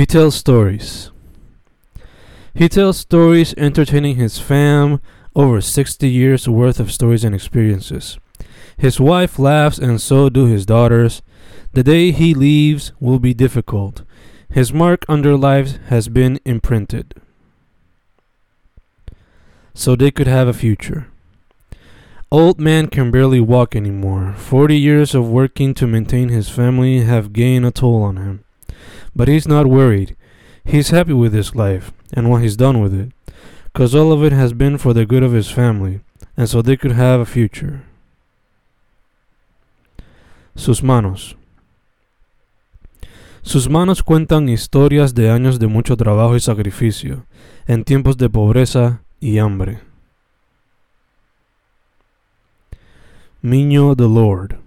He tells stories. He tells stories entertaining his fam over 60 years worth of stories and experiences. His wife laughs and so do his daughters. The day he leaves will be difficult. His mark on their lives has been imprinted. So they could have a future. Old man can barely walk anymore. Forty years of working to maintain his family have gained a toll on him. But he's not worried. He's happy with his life and what he's done with it, 'cause all of it has been for the good of his family, and so they could have a future. Sus manos. Sus manos cuentan historias de años de mucho trabajo y sacrificio, en tiempos de pobreza y hambre. Miño the Lord.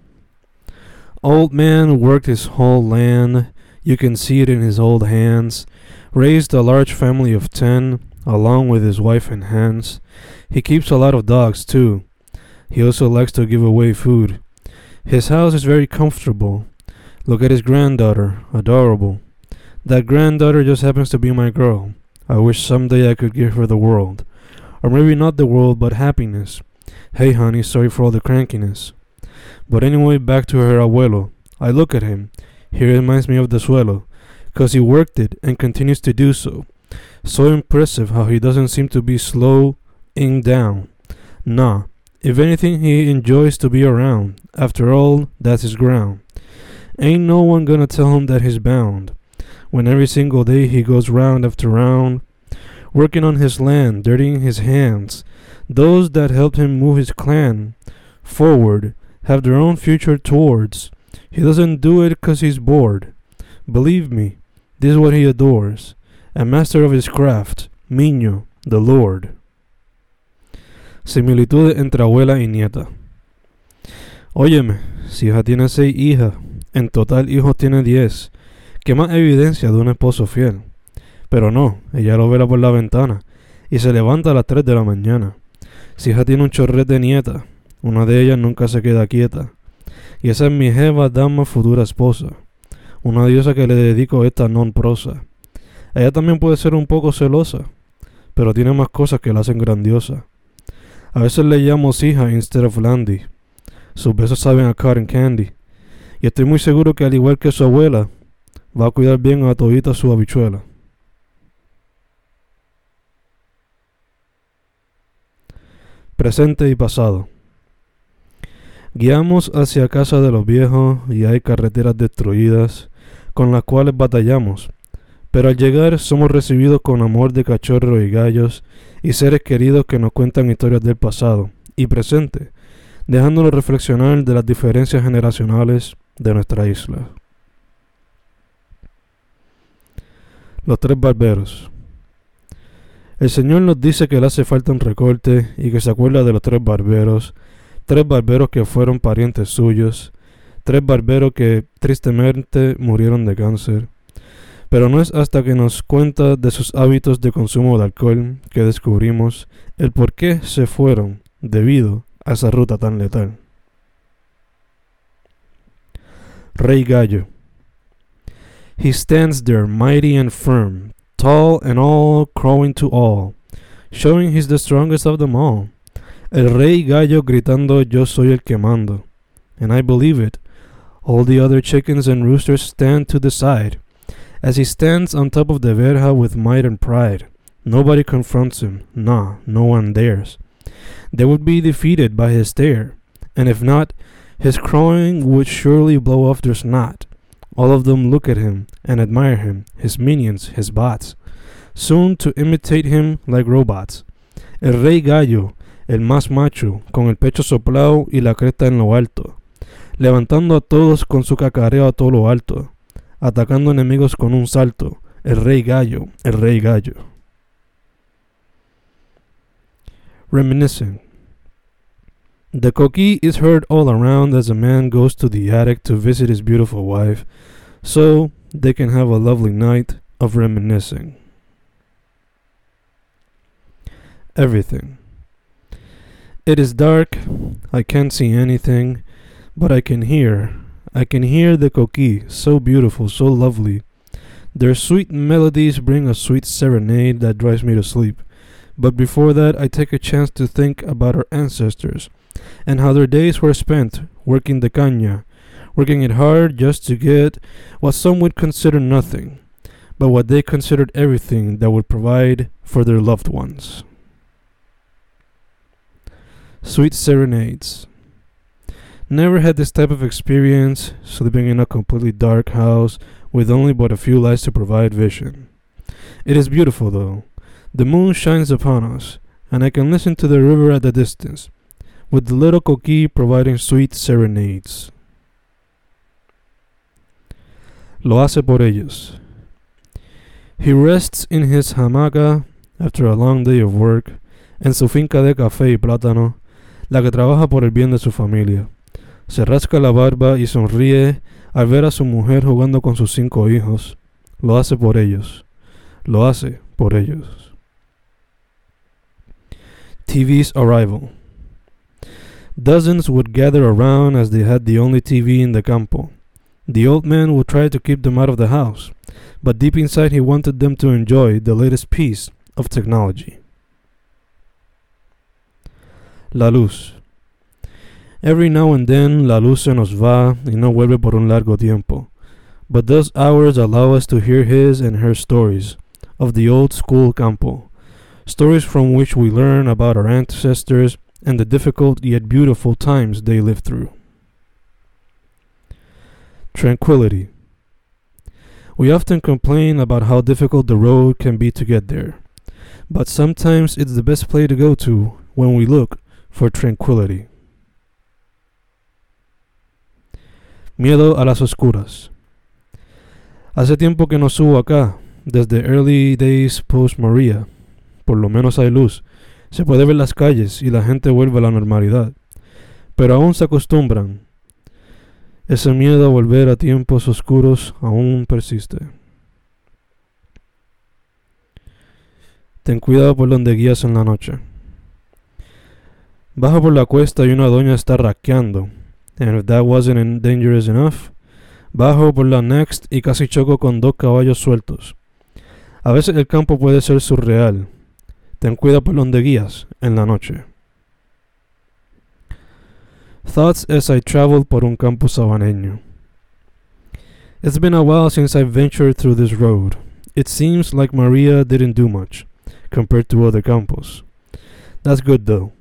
Old man worked his whole land, you can see it in his old hands, raised a large family of ten, along with his wife and hands. He keeps a lot of dogs too. He also likes to give away food. His house is very comfortable. Look at his granddaughter, adorable. That granddaughter just happens to be my girl. I wish someday I could give her the world. Or maybe not the world, but happiness. Hey, honey, sorry for all the crankiness. But anyway, back to her abuelo. I look at him. He reminds me of the suelo, 'cause he worked it and continues to do so. So impressive how he doesn't seem to be slowing down. Nah, if anything, he enjoys to be around. After all, that's his ground. Ain't no one gonna tell him that he's bound. When every single day he goes round after round, working on his land, dirtying his hands, those that helped him move his clan forward have their own future towards. He doesn't do it 'cause he's bored. Believe me, this is what he adores. A master of his craft, Miño, the Lord. Similitud entre abuela y nieta. Óyeme, si hija tiene seis hijas, en total hijos tiene diez. ¿Qué más evidencia de un esposo fiel? Pero no, ella lo vela por la ventana y se levanta a las tres de la mañana. Si hija tiene un chorrete de nieta, una de ellas nunca se queda quieta. Y esa es mi jeva, dama, futura esposa. Una diosa que le dedico esta non prosa. Ella también puede ser un poco celosa, pero tiene más cosas que la hacen grandiosa. A veces le llamo hija instead of Landy. Sus besos saben a cotton candy. Y estoy muy seguro que al igual que su abuela, va a cuidar bien a todita su habichuela. presente y pasado. Guiamos hacia casa de los viejos y hay carreteras destruidas con las cuales batallamos, pero al llegar somos recibidos con amor de cachorros y gallos y seres queridos que nos cuentan historias del pasado y presente, dejándonos reflexionar de las diferencias generacionales de nuestra isla. Los tres barberos. El Señor nos dice que le hace falta un recorte y que se acuerda de los tres barberos, tres barberos que fueron parientes suyos, tres barberos que tristemente murieron de cáncer. Pero no es hasta que nos cuenta de sus hábitos de consumo de alcohol que descubrimos el por qué se fueron debido a esa ruta tan letal. Rey Gallo. He stands there mighty and firm, tall and all crowing to all, showing he's the strongest of them all. El rey gallo gritando yo soy el que mando. And I believe it. All the other chickens and roosters stand to the side. As he stands on top of the verja with might and pride, nobody confronts him. Nah, no one dares. They would be defeated by his stare, and if not, his crowing would surely blow off their snot. All of them look at him and admire him, his minions, his bots, soon to imitate him like robots. El rey gallo, el más macho, con el pecho soplado y la cresta en lo alto, levantando a todos con su cacareo a todo lo alto, atacando enemigos con un salto. El rey gallo, el rey gallo. Reminiscing. The coquille is heard all around as a man goes to the attic to visit his beautiful wife, so they can have a lovely night of reminiscing. Everything. It is dark, I can't see anything, but I can hear. I can hear the coqui, so beautiful, so lovely. Their sweet melodies bring a sweet serenade that drives me to sleep. But before that, I take a chance to think about our ancestors and how their days were spent working the caña, working it hard just to get what some would consider nothing, but what they considered everything that would provide for their loved ones. Sweet Serenades. Never had this type of experience, sleeping in a completely dark house with only but a few lights to provide vision. It is beautiful though. The moon shines upon us, and I can listen to the river at the distance, with the little coquí providing sweet serenades. Lo hace por ellos. He rests in his hamaca after a long day of work, en su finca de café y plátano, la que trabaja por el bien de su familia. Se rasca la barba y sonríe al ver a su mujer jugando con sus cinco hijos. Lo hace por ellos. Lo hace por ellos. TV's arrival. Dozens would gather around as they had the only TV in the campo. The old man would try to keep them out of the house, but deep inside he wanted them to enjoy the latest piece of technology. La luz. Every now and then la luz se nos va y no vuelve por un largo tiempo. But those hours allow us to hear his and her stories of the old school campo, stories from which we learn about our ancestors and the difficult yet beautiful times they lived through. Tranquility. We often complain about how difficult the road can be to get there, but sometimes it's the best place to go to when we look for tranquility. Miedo a las oscuras. Hace tiempo que no subo acá, desde early days post Maria. Por lo menos hay luz. Se puede ver las calles y la gente vuelve a la normalidad. Pero aún se acostumbran. Ese miedo a volver a tiempos oscuros aún persiste. Ten cuidado por donde guías en la noche. Baja por la cuesta y una doña está raqueando. And if that wasn't dangerous enough, bajo por la next y casi choco con dos caballos sueltos. A veces el campo puede ser surreal. Ten cuidado por donde guías en la noche. Thoughts as I traveled por un campo sabaneño. It's been a while since I've ventured through this road. It seems like Maria didn't do much compared to other campos. That's good though.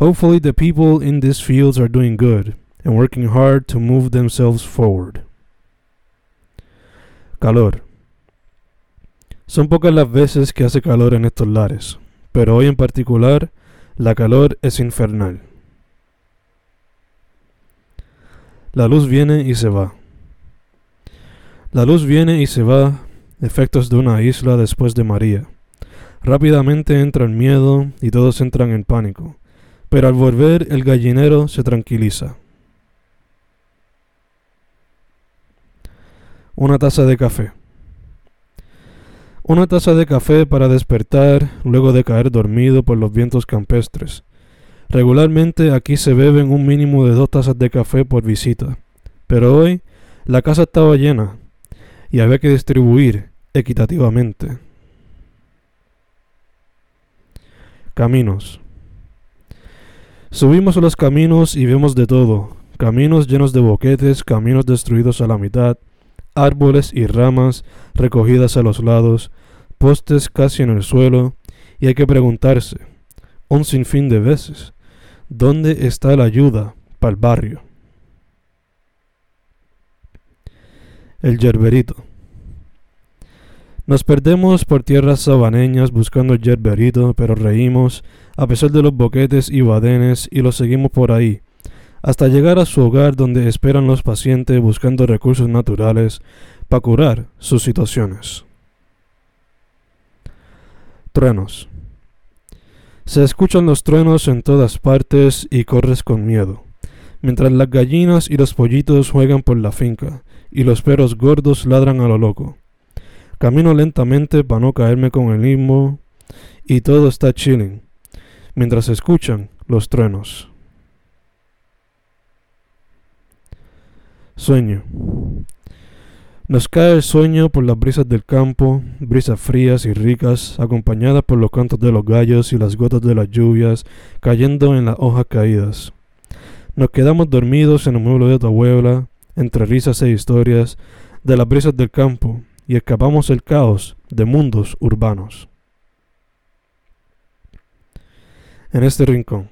Hopefully, the people in these fields are doing good and working hard to move themselves forward. Calor. Son pocas las veces que hace calor en estos lares, pero hoy en particular la calor es infernal. La luz viene y se va. La luz viene y se va, efectos de una isla después de María. Rápidamente entra el miedo y todos entran en pánico. Pero al volver el gallinero se tranquiliza. Una taza de café. Una taza de café para despertar luego de caer dormido por los vientos campestres. Regularmente aquí se beben un mínimo de dos tazas de café por visita, pero hoy la casa estaba llena y había que distribuir equitativamente. Caminos. Subimos los caminos y vemos de todo, caminos llenos de boquetes, caminos destruidos a la mitad, árboles y ramas recogidas a los lados, postes casi en el suelo, y hay que preguntarse, un sinfín de veces, ¿dónde está la ayuda para el barrio? El yerberito. Nos perdemos por tierras sabaneñas buscando el yerberito, pero reímos a pesar de los boquetes y badenes y los seguimos por ahí, hasta llegar a su hogar donde esperan los pacientes buscando recursos naturales para curar sus situaciones. Truenos. Se escuchan los truenos en todas partes y corres con miedo, mientras las gallinas y los pollitos juegan por la finca y los perros gordos ladran a lo loco. Camino lentamente para no caerme con el limbo y todo está chilling, mientras escuchan los truenos. Sueño. Nos cae el sueño por las brisas del campo, brisas frías y ricas, acompañadas por los cantos de los gallos y las gotas de las lluvias cayendo en las hojas caídas. Nos quedamos dormidos en el mueble de tu abuela, entre risas e historias de las brisas del campo, y escapamos el caos de mundos urbanos. En este rincón.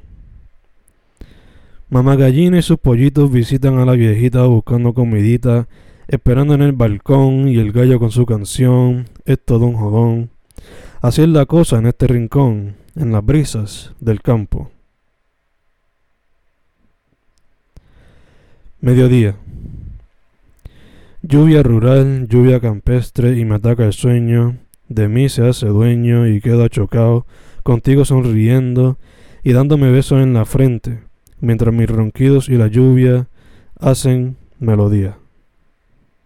Mamá gallina y sus pollitos visitan a la viejita buscando comidita esperando en el balcón y el gallo con su canción, es todo un jodón. Así es la cosa en este rincón, en las brisas del campo. Mediodía. Lluvia rural, lluvia campestre y me ataca el sueño, de mí se hace dueño y quedo achocado, contigo sonriendo y dándome besos en la frente, mientras mis ronquidos y la lluvia hacen melodía.